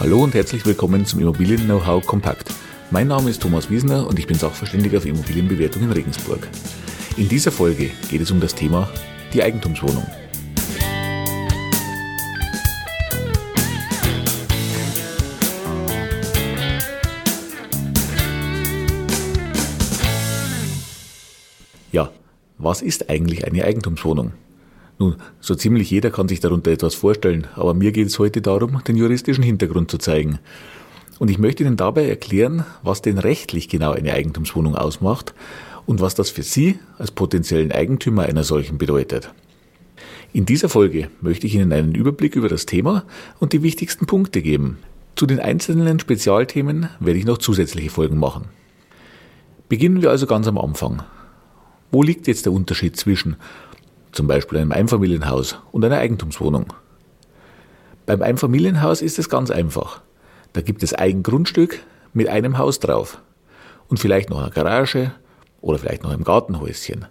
Hallo und herzlich willkommen zum Immobilien Know-how Kompakt. Mein Name ist Thomas Wiesner und ich bin Sachverständiger für Immobilienbewertung in Regensburg. In dieser Folge geht es um das Thema die Eigentumswohnung. Ja, was ist eigentlich eine Eigentumswohnung? Nun, so ziemlich jeder kann sich darunter etwas vorstellen, aber mir geht es heute darum, den juristischen Hintergrund zu zeigen. Und ich möchte Ihnen dabei erklären, was denn rechtlich genau eine Eigentumswohnung ausmacht und was das für Sie als potenziellen Eigentümer einer solchen bedeutet. In dieser Folge möchte ich Ihnen einen Überblick über das Thema und die wichtigsten Punkte geben. Zu den einzelnen Spezialthemen werde ich noch zusätzliche Folgen machen. Beginnen wir also ganz am Anfang. Wo liegt jetzt der Unterschied zwischen zum Beispiel einem Einfamilienhaus und einer Eigentumswohnung. Beim Einfamilienhaus ist es ganz einfach. Da gibt es ein Grundstück mit einem Haus drauf und vielleicht noch eine Garage oder vielleicht noch ein Gartenhäuschen.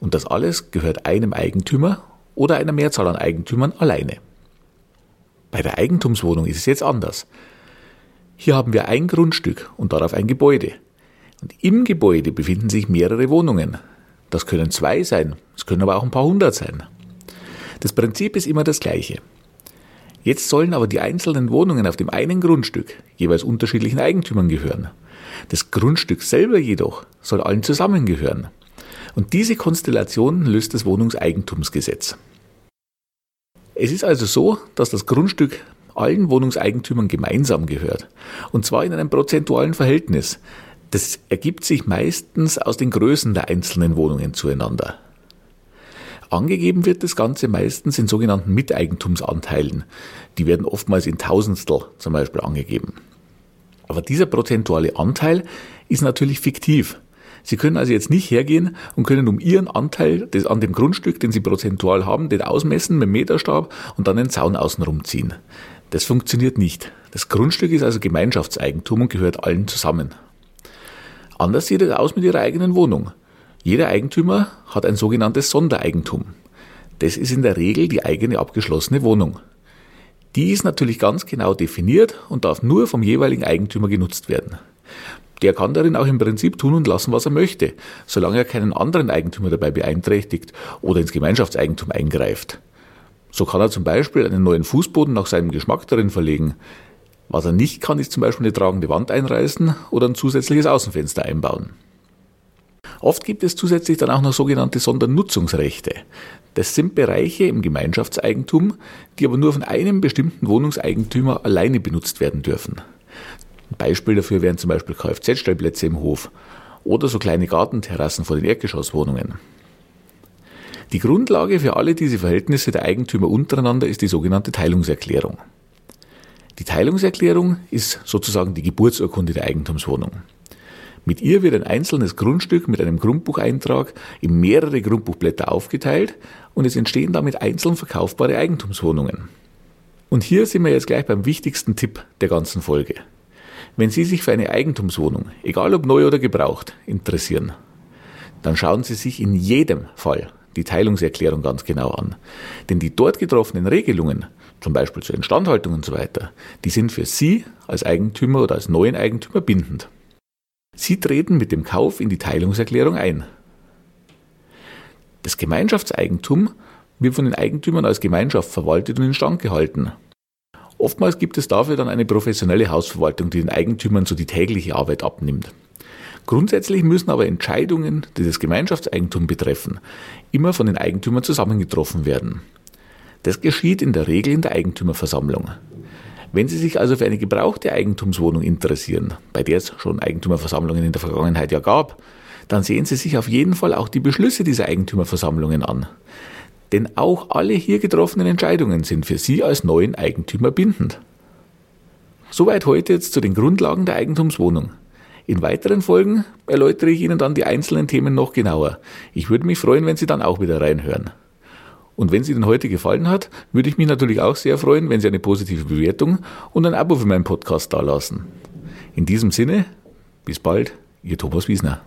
Und das alles gehört einem Eigentümer oder einer Mehrzahl an Eigentümern alleine. Bei der Eigentumswohnung ist es jetzt anders. Hier haben wir ein Grundstück und darauf ein Gebäude. Und im Gebäude befinden sich mehrere Wohnungen, das können zwei sein, es können aber auch ein paar hundert sein. Das Prinzip ist immer das gleiche. Jetzt sollen aber die einzelnen Wohnungen auf dem einen Grundstück jeweils unterschiedlichen Eigentümern gehören. Das Grundstück selber jedoch soll allen zusammengehören. Und diese Konstellation löst das Wohnungseigentumsgesetz. Es ist also so, dass das Grundstück allen Wohnungseigentümern gemeinsam gehört. Und zwar in einem prozentualen Verhältnis. Das ergibt sich meistens aus den Größen der einzelnen Wohnungen zueinander. Angegeben wird das Ganze meistens in sogenannten Miteigentumsanteilen. Die werden oftmals in Tausendstel zum Beispiel angegeben. Aber dieser prozentuale Anteil ist natürlich fiktiv. Sie können also jetzt nicht hergehen und können um Ihren Anteil des, an dem Grundstück, den Sie prozentual haben, den ausmessen mit dem Meterstab und dann den Zaun außenrum ziehen. Das funktioniert nicht. Das Grundstück ist also Gemeinschaftseigentum und gehört allen zusammen. Anders sieht es aus mit Ihrer eigenen Wohnung. Jeder Eigentümer hat ein sogenanntes Sondereigentum. Das ist in der Regel die eigene abgeschlossene Wohnung. Die ist natürlich ganz genau definiert und darf nur vom jeweiligen Eigentümer genutzt werden. Der kann darin auch im Prinzip tun und lassen, was er möchte, solange er keinen anderen Eigentümer dabei beeinträchtigt oder ins Gemeinschaftseigentum eingreift. So kann er zum Beispiel einen neuen Fußboden nach seinem Geschmack darin verlegen, was er nicht kann, ist zum Beispiel eine tragende Wand einreißen oder ein zusätzliches Außenfenster einbauen. Oft gibt es zusätzlich dann auch noch sogenannte Sondernutzungsrechte. Das sind Bereiche im Gemeinschaftseigentum, die aber nur von einem bestimmten Wohnungseigentümer alleine benutzt werden dürfen. Ein Beispiel dafür wären zum Beispiel Kfz-Stellplätze im Hof oder so kleine Gartenterrassen vor den Erdgeschosswohnungen. Die Grundlage für alle diese Verhältnisse der Eigentümer untereinander ist die sogenannte Teilungserklärung. Die Teilungserklärung ist sozusagen die Geburtsurkunde der Eigentumswohnung. Mit ihr wird ein einzelnes Grundstück mit einem Grundbucheintrag in mehrere Grundbuchblätter aufgeteilt und es entstehen damit einzeln verkaufbare Eigentumswohnungen. Und hier sind wir jetzt gleich beim wichtigsten Tipp der ganzen Folge. Wenn Sie sich für eine Eigentumswohnung, egal ob neu oder gebraucht, interessieren, dann schauen Sie sich in jedem Fall die Teilungserklärung ganz genau an. Denn die dort getroffenen Regelungen zum Beispiel zur Instandhaltung und so weiter, die sind für Sie als Eigentümer oder als neuen Eigentümer bindend. Sie treten mit dem Kauf in die Teilungserklärung ein. Das Gemeinschaftseigentum wird von den Eigentümern als Gemeinschaft verwaltet und instand gehalten. Oftmals gibt es dafür dann eine professionelle Hausverwaltung, die den Eigentümern so die tägliche Arbeit abnimmt. Grundsätzlich müssen aber Entscheidungen, die das Gemeinschaftseigentum betreffen, immer von den Eigentümern zusammengetroffen werden. Das geschieht in der Regel in der Eigentümerversammlung. Wenn Sie sich also für eine gebrauchte Eigentumswohnung interessieren, bei der es schon Eigentümerversammlungen in der Vergangenheit ja gab, dann sehen Sie sich auf jeden Fall auch die Beschlüsse dieser Eigentümerversammlungen an. Denn auch alle hier getroffenen Entscheidungen sind für Sie als neuen Eigentümer bindend. Soweit heute jetzt zu den Grundlagen der Eigentumswohnung. In weiteren Folgen erläutere ich Ihnen dann die einzelnen Themen noch genauer. Ich würde mich freuen, wenn Sie dann auch wieder reinhören. Und wenn es Ihnen heute gefallen hat, würde ich mich natürlich auch sehr freuen, wenn Sie eine positive Bewertung und ein Abo für meinen Podcast dalassen. In diesem Sinne, bis bald, Ihr Thomas Wiesner.